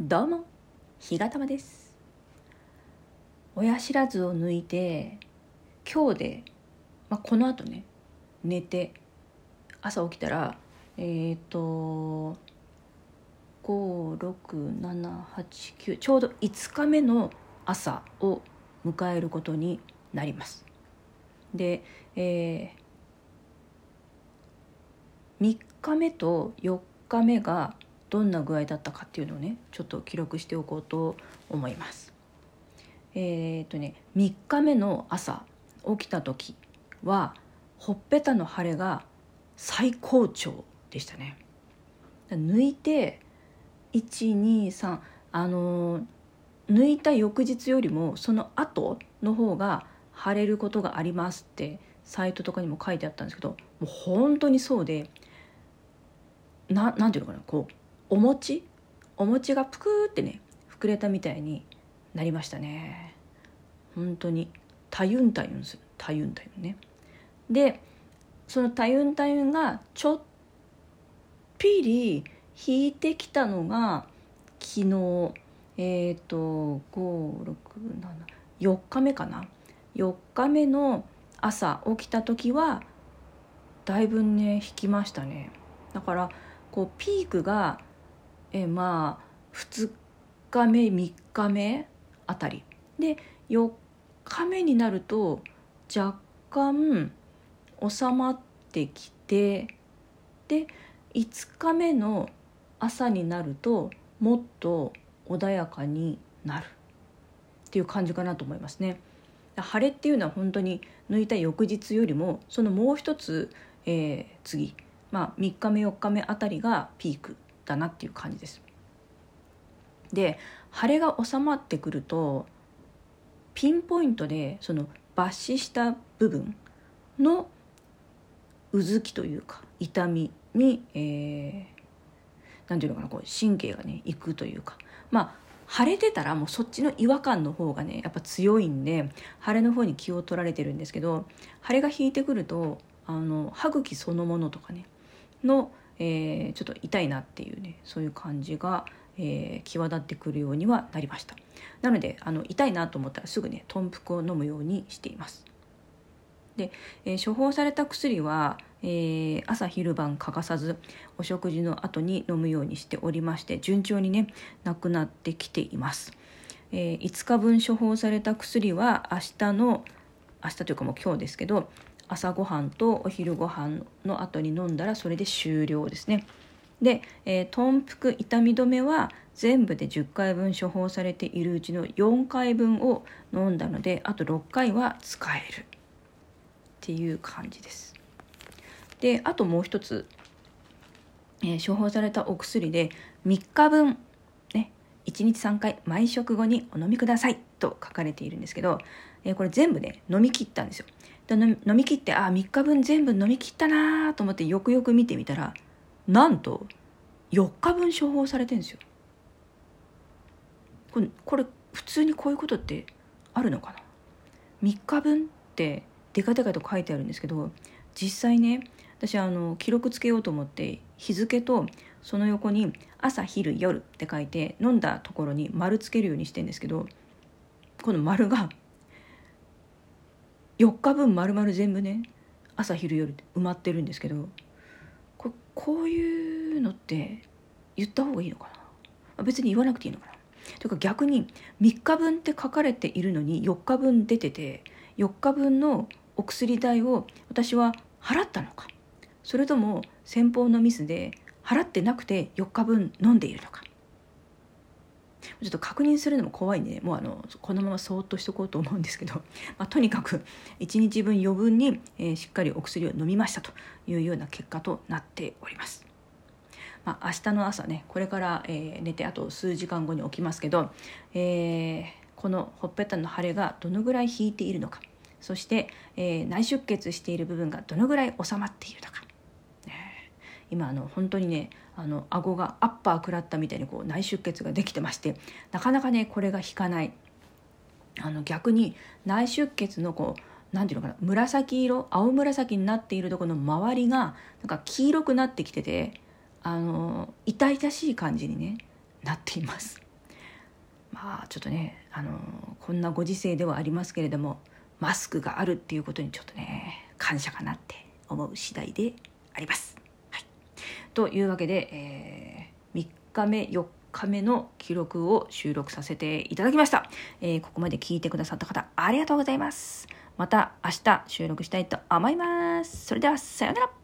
どうも日がたまです。親知らずを抜いて今日で、まあ、このあとね寝て朝起きたらえっ、ー、と56789ちょうど5日目の朝を迎えることになります。で、えー、3日目と4日目がどんな具合だったかっていうのをねちょっと記録しておこうと思います。えー、っとね3日目の朝起きた時はほっぺたの腫れが最高潮でしたね。抜いて123あの抜いた翌日よりもその後の方が腫れることがありますってサイトとかにも書いてあったんですけどもう本当にそうでななんていうのかなこうお餅？お餅がぷくってね膨れたみたいになりましたね。本当に。たゆんたゆんする。たゆんたゆんね。でそのたゆんたゆんがちょっぴり引いてきたのが昨日えっ、ー、と5674日目かな。4日目の朝起きた時はだいぶね引きましたね。だからこうピークがえまあ2日目3日目あたり。で4日目になると若干収まってきてで5日目の朝になるともっと穏やかになる。っていう感じかなと思いますね。晴れっていうのは本当に抜いた翌日よりもそのもう一つ、えー、次、まあ、3日目4日目あたりがピーク。だなっていう感じです。で腫れが収まってくるとピンポイントでその抜歯した部分のうずきというか痛みに、えー、ていうのかなこう神経がねいくというかまあ腫れてたらもうそっちの違和感の方がねやっぱ強いんで腫れの方に気を取られてるんですけど腫れが引いてくるとあの歯茎そのものとかねのえー、ちょっと痛いなっていうねそういう感じが、えー、際立ってくるようにはなりました。なのであの痛いなと思ったらすぐね豚腹を飲むようにしています。で、えー、処方された薬は、えー、朝昼晩欠かさずお食事の後に飲むようにしておりまして順調にねなくなってきています、えー、5日分処方された薬は明日の明日というかもう今日ですけど朝ごはんとお昼ご飯の後に飲んだらそれで終了ですね。で、えー、豚腹痛み止めは全部で10回分処方されているうちの4回分を飲んだのであと6回は使えるっていう感じです。であともう一つ、えー、処方されたお薬で3日分、ね、1日3回毎食後にお飲みくださいと書かれているんですけど、えー、これ全部ね飲み切ったんですよ。で飲み切ってあ3日分全部飲み切ったなと思ってよくよく見てみたらなんと4日分処方されてんですよこれこれ普通にこういうことってあるのかな？3日分ってデカデカと書いてあるんですけど実際ね私あの記録つけようと思って日付とその横に「朝昼夜」って書いて飲んだところに丸つけるようにしてんですけどこの丸が4日分丸々全部ね朝昼夜埋まってるんですけどここういうのって言った方がいいのかな？別に言わなくていいのかな？というか逆に3日分って書かれているのに4日分出てて4日分のお薬代を私は払ったのか？それとも先方のミスで払ってなくて4日分飲んでいるのか？ちょっと確認するのも怖いんで、もうあのこのままそーっとしとこうと思うんですけど、まあ、とにかく1日分余分に、えー、しっかりお薬を飲みましたというような結果となっております。まあ、明日の朝ねこれから、えー、寝てあと数時間後に起きますけど、えー、このほっぺたの腫れがどのぐらい引いているのか。そして、えー、内出血している部分がどのぐらい収まっているのか、今あの本当にねあの顎がアッパー食らったみたいにこう内出血ができてましてなかなかねこれが引かないあの逆に内出血のこう何て言うのかな紫色青紫になっているところの周りがなんか黄色くなってきててあの痛々しい感じに、ね、なっています。まあちょっとね、あのこんなご時世ではありますけれどもマスクがあるっていうことにちょっとね感謝かなって思う次第であります。というわけで、えー、3日目4日目の記録を収録させていただきました、えー、ここまで聞いてくださった方ありがとうございます。また明日収録したいと思います。それではさようなら。